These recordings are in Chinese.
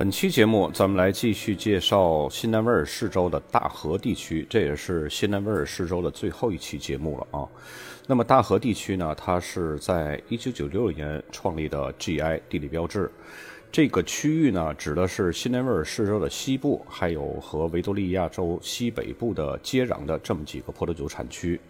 本期节目，咱们来继续介绍新南威尔士州的大河地区，这也是新南威尔士州的最后一期节目了啊。那么大河地区呢，它是在1996年创立的 GI 地理标志。这个区域呢，指的是新南威尔士州的西部，还有和维多利亚州西北部的接壤的这么几个葡萄酒产区。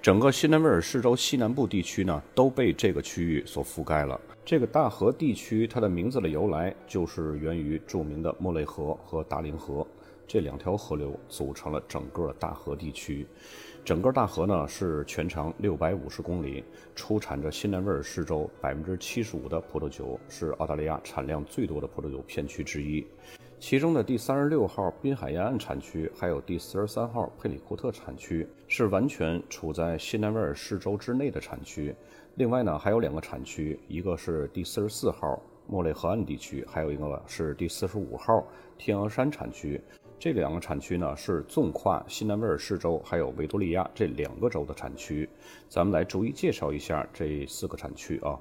整个新南威尔士州西南部地区呢，都被这个区域所覆盖了。这个大河地区，它的名字的由来就是源于著名的莫雷河和达令河这两条河流组成了整个大河地区。整个大河呢是全长六百五十公里，出产着新南威尔士州百分之七十五的葡萄酒，是澳大利亚产量最多的葡萄酒片区之一。其中的第三十六号滨海沿岸产区，还有第四十三号佩里库特产区，是完全处在新南威尔士州之内的产区。另外呢，还有两个产区，一个是第四十四号莫雷河岸地区，还有一个是第四十五号天鹅山产区。这两个产区呢，是纵跨新南威尔士州还有维多利亚这两个州的产区。咱们来逐一介绍一下这四个产区啊。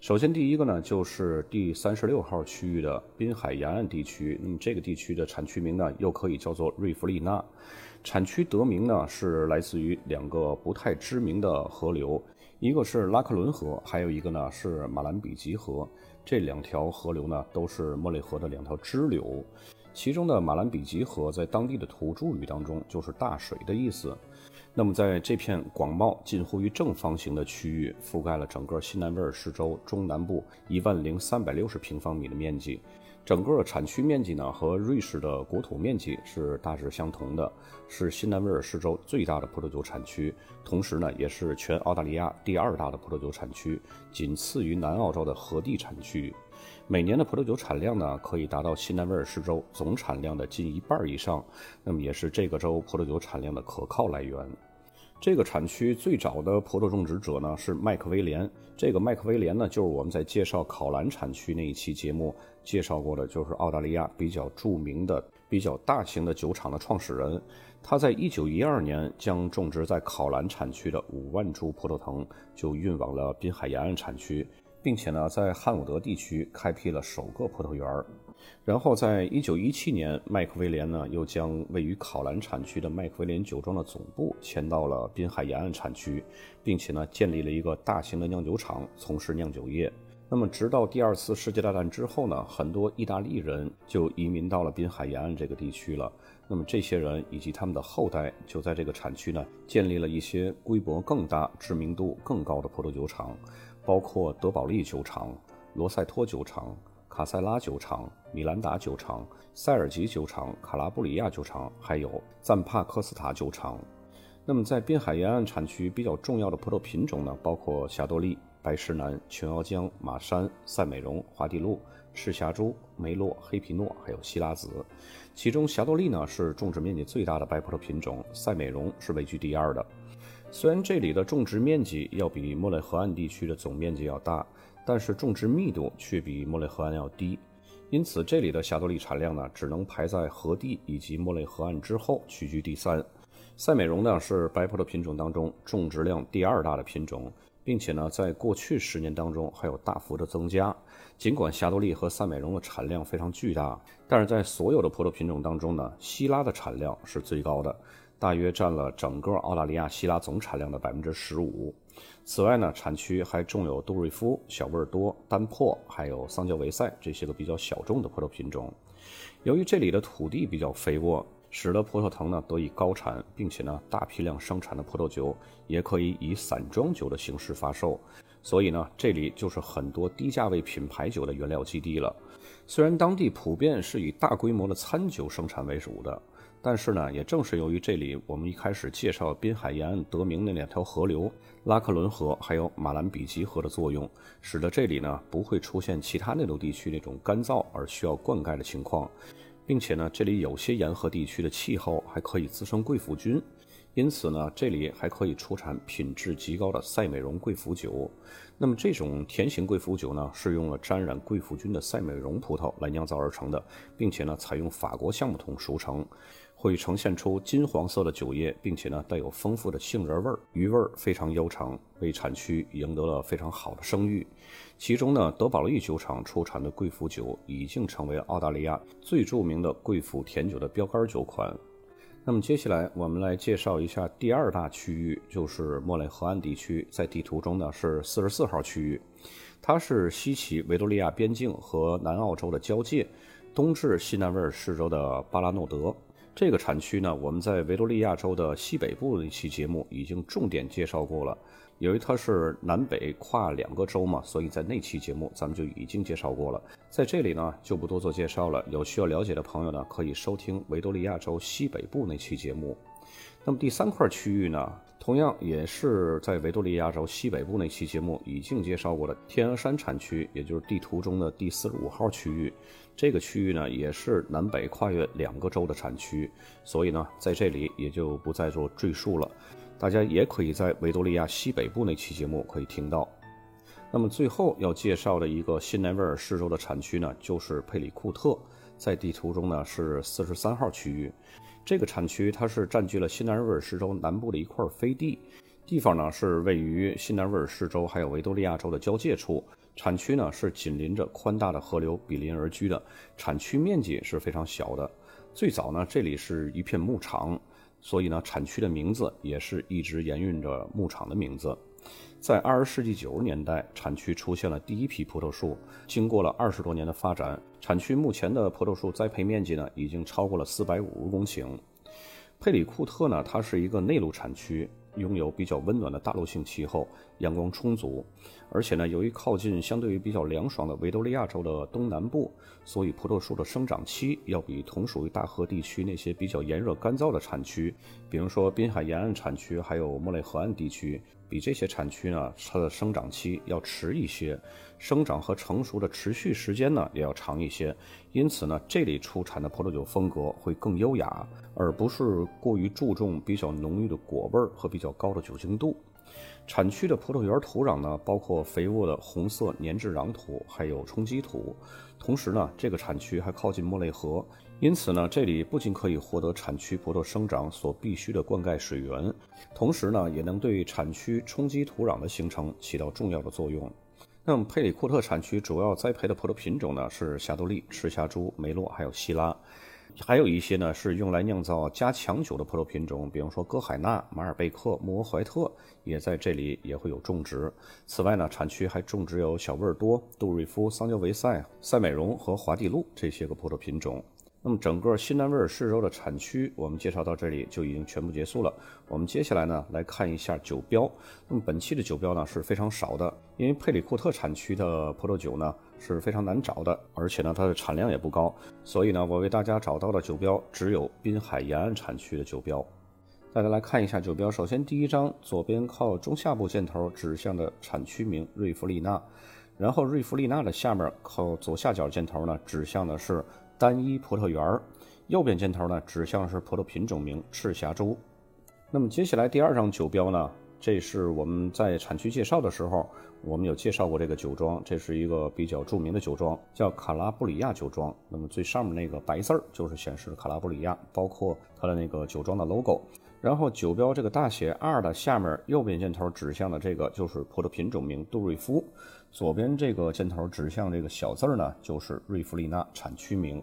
首先，第一个呢，就是第三十六号区域的滨海沿岸地区。那么，这个地区的产区名呢，又可以叫做瑞弗利纳。产区得名呢，是来自于两个不太知名的河流。一个是拉克伦河，还有一个呢是马兰比吉河。这两条河流呢都是莫雷河的两条支流。其中的马兰比吉河在当地的土著语当中就是大水的意思。那么在这片广袤近乎于正方形的区域，覆盖了整个新南威尔士州中南部一万零三百六十平方米的面积。整个产区面积呢和瑞士的国土面积是大致相同的，是新南威尔士州最大的葡萄酒产区，同时呢也是全澳大利亚第二大的葡萄酒产区，仅次于南澳洲的河地产区。每年的葡萄酒产量呢可以达到新南威尔士州总产量的近一半以上，那么也是这个州葡萄酒产量的可靠来源。这个产区最早的葡萄种植者呢是麦克威廉。这个麦克威廉呢，就是我们在介绍考兰产区那一期节目介绍过的，就是澳大利亚比较著名的、比较大型的酒厂的创始人。他在一九一二年将种植在考兰产区的五万株葡萄藤就运往了滨海沿岸产区，并且呢，在汉伍德地区开辟了首个葡萄园儿。然后，在一九一七年，麦克威廉呢又将位于考兰产区的麦克威廉酒庄的总部迁到了滨海沿岸产区，并且呢建立了一个大型的酿酒厂，从事酿酒业。那么，直到第二次世界大战之后呢，很多意大利人就移民到了滨海沿岸这个地区了。那么，这些人以及他们的后代就在这个产区呢建立了一些规模更大、知名度更高的葡萄酒厂，包括德保利酒厂、罗塞托酒厂。卡塞拉酒厂、米兰达酒厂、塞尔吉酒厂、卡拉布里亚酒厂，还有赞帕科斯塔酒厂。那么，在滨海沿岸产区比较重要的葡萄品种呢，包括霞多丽、白石南、琼瑶浆、马山、赛美容、华地路、赤霞珠、梅洛、黑皮诺，还有希拉子。其中，霞多丽呢是种植面积最大的白葡萄品种，赛美容是位居第二的。虽然这里的种植面积要比莫雷河岸地区的总面积要大。但是种植密度却比莫雷河岸要低，因此这里的霞多丽产量呢，只能排在河地以及莫雷河岸之后，屈居第三。赛美容呢是白葡萄品种当中种植量第二大的品种，并且呢，在过去十年当中还有大幅的增加。尽管霞多丽和赛美容的产量非常巨大，但是在所有的葡萄品种当中呢，希拉的产量是最高的，大约占了整个澳大利亚希拉总产量的百分之十五。此外呢，产区还种有杜瑞夫、小味多、丹珀，还有桑娇维塞这些个比较小众的葡萄品种。由于这里的土地比较肥沃，使得葡萄藤呢得以高产，并且呢大批量生产的葡萄酒也可以以散装酒的形式发售。所以呢，这里就是很多低价位品牌酒的原料基地了。虽然当地普遍是以大规模的餐酒生产为主的。但是呢，也正是由于这里我们一开始介绍滨海沿岸得名那两条河流拉克伦河还有马兰比吉河的作用，使得这里呢不会出现其他内陆地区那种干燥而需要灌溉的情况，并且呢，这里有些沿河地区的气候还可以滋生贵腐菌，因此呢，这里还可以出产品质极高的赛美容贵腐酒。那么这种甜型贵腐酒呢，是用了沾染贵腐菌的赛美容葡萄来酿造而成的，并且呢，采用法国橡木桶熟成，会呈现出金黄色的酒液，并且呢，带有丰富的杏仁味儿，余味儿非常悠长，为产区赢得了非常好的声誉。其中呢，德保利酒厂出产的贵腐酒已经成为澳大利亚最著名的贵腐甜酒的标杆酒款。那么接下来我们来介绍一下第二大区域，就是莫雷河岸地区，在地图中呢是四十四号区域，它是西起维多利亚边境和南澳洲的交界，东至西南威尔士州的巴拉诺德。这个产区呢，我们在维多利亚州的西北部的一期节目已经重点介绍过了。由于它是南北跨两个州嘛，所以在那期节目咱们就已经介绍过了。在这里呢，就不多做介绍了。有需要了解的朋友呢，可以收听维多利亚州西北部那期节目。那么第三块区域呢，同样也是在维多利亚州西北部那期节目已经介绍过的天鹅山产区，也就是地图中的第四十五号区域。这个区域呢，也是南北跨越两个州的产区，所以呢，在这里也就不再做赘述了。大家也可以在维多利亚西北部那期节目可以听到。那么最后要介绍的一个新南威尔士州的产区呢，就是佩里库特，在地图中呢是四十三号区域。这个产区它是占据了新南威尔士州南部的一块飞地，地方呢是位于新南威尔士州还有维多利亚州的交界处。产区呢是紧邻着宽大的河流比邻而居的，产区面积是非常小的。最早呢这里是一片牧场。所以呢，产区的名字也是一直沿用着牧场的名字。在二十世纪九十年代，产区出现了第一批葡萄树。经过了二十多年的发展，产区目前的葡萄树栽培面积呢，已经超过了四百五十公顷。佩里库特呢，它是一个内陆产区。拥有比较温暖的大陆性气候，阳光充足，而且呢，由于靠近相对于比较凉爽的维多利亚州的东南部，所以葡萄树的生长期要比同属于大河地区那些比较炎热干燥的产区，比如说滨海沿岸产区，还有莫雷河岸地区。比这些产区呢，它的生长期要迟一些，生长和成熟的持续时间呢也要长一些，因此呢，这里出产的葡萄酒风格会更优雅，而不是过于注重比较浓郁的果味和比较高的酒精度。产区的葡萄园土壤呢，包括肥沃的红色粘质壤土，还有冲积土。同时呢，这个产区还靠近莫雷河。因此呢，这里不仅可以获得产区葡萄生长所必需的灌溉水源，同时呢，也能对产区冲积土壤的形成起到重要的作用。那么，佩里库特产区主要栽培的葡萄品种呢，是霞多丽、赤霞珠、梅洛，还有希拉，还有一些呢是用来酿造加强酒的葡萄品种，比如说歌海纳、马尔贝克、穆尔怀特，也在这里也会有种植。此外呢，产区还种植有小味多、杜瑞夫、桑娇维塞、赛美容和华帝路这些个葡萄品种。那么整个新南威尔士州的产区，我们介绍到这里就已经全部结束了。我们接下来呢来看一下酒标。那么本期的酒标呢是非常少的，因为佩里库特产区的葡萄酒呢是非常难找的，而且呢它的产量也不高，所以呢我为大家找到的酒标只有滨海沿岸产区的酒标。大家来看一下酒标，首先第一张左边靠中下部箭头指向的产区名瑞弗利纳，然后瑞弗利纳的下面靠左下角箭头呢指向的是。单一葡萄园儿，右边箭头呢指向是葡萄品种名赤霞珠。那么接下来第二张酒标呢，这是我们在产区介绍的时候，我们有介绍过这个酒庄，这是一个比较著名的酒庄，叫卡拉布里亚酒庄。那么最上面那个白字儿就是显示卡拉布里亚，包括它的那个酒庄的 logo。然后酒标这个大写 R 的下面右边箭头指向的这个就是葡萄品种名杜瑞夫。左边这个箭头指向这个小字儿呢，就是瑞弗利纳产区名。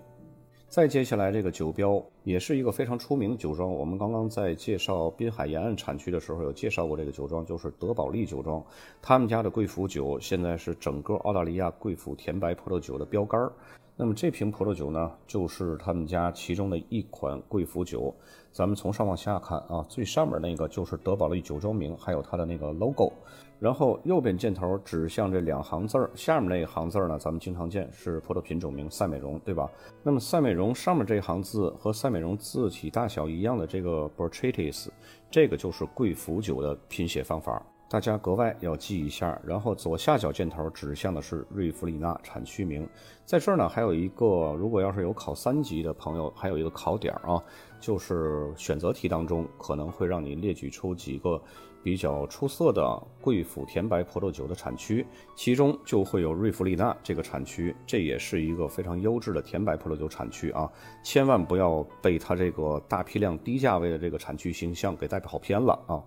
再接下来这个酒标也是一个非常出名的酒庄，我们刚刚在介绍滨海沿岸产区的时候有介绍过这个酒庄，就是德宝利酒庄。他们家的贵腐酒现在是整个澳大利亚贵腐甜白葡萄酒的标杆儿。那么这瓶葡萄酒呢，就是他们家其中的一款贵腐酒。咱们从上往下看啊，最上面那个就是德宝利酒庄名，还有它的那个 logo。然后右边箭头指向这两行字儿，下面那一行字儿呢，咱们经常见是葡萄品种名赛美容，对吧？那么赛美容上面这一行字和赛美容字体大小一样的这个 Botrytis，这个就是贵腐酒的拼写方法。大家格外要记一下。然后左下角箭头指向的是瑞弗里纳产区名，在这儿呢还有一个，如果要是有考三级的朋友，还有一个考点啊，就是选择题当中可能会让你列举出几个。比较出色的贵府甜白葡萄酒的产区，其中就会有瑞弗利纳这个产区，这也是一个非常优质的甜白葡萄酒产区啊！千万不要被它这个大批量低价位的这个产区形象给带跑偏了啊！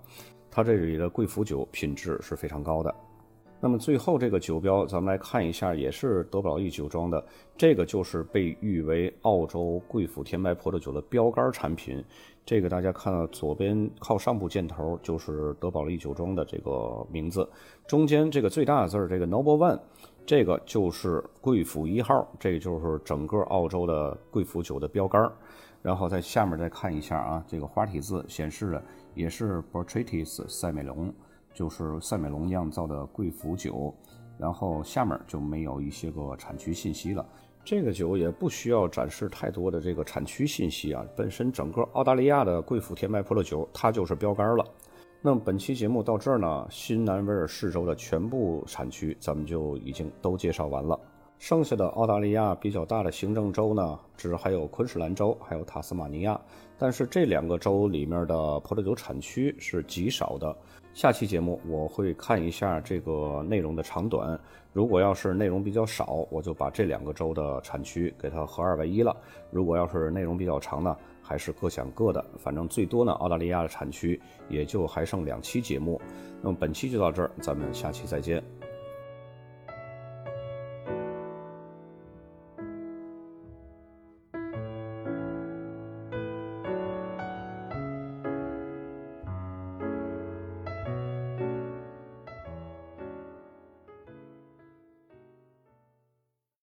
它这里的贵腐酒品质是非常高的。那么最后这个酒标，咱们来看一下，也是德宝利酒庄的，这个就是被誉为澳洲贵府甜白葡萄酒的标杆产品。这个大家看到左边靠上部箭头就是德宝利酒庄的这个名字，中间这个最大的字儿这个 Noble One，这个就是贵府一号，这就是整个澳洲的贵府酒的标杆。然后在下面再看一下啊，这个花体字显示的也是 Botrytis 赛美龙。就是赛美龙酿造的贵腐酒，然后下面就没有一些个产区信息了。这个酒也不需要展示太多的这个产区信息啊，本身整个澳大利亚的贵腐甜白葡萄酒它就是标杆了。那么本期节目到这儿呢，新南威尔士州的全部产区咱们就已经都介绍完了。剩下的澳大利亚比较大的行政州呢，只还有昆士兰州，还有塔斯马尼亚。但是这两个州里面的葡萄酒产区是极少的。下期节目我会看一下这个内容的长短，如果要是内容比较少，我就把这两个州的产区给它合二为一了；如果要是内容比较长呢，还是各讲各的。反正最多呢，澳大利亚的产区也就还剩两期节目。那么本期就到这儿，咱们下期再见。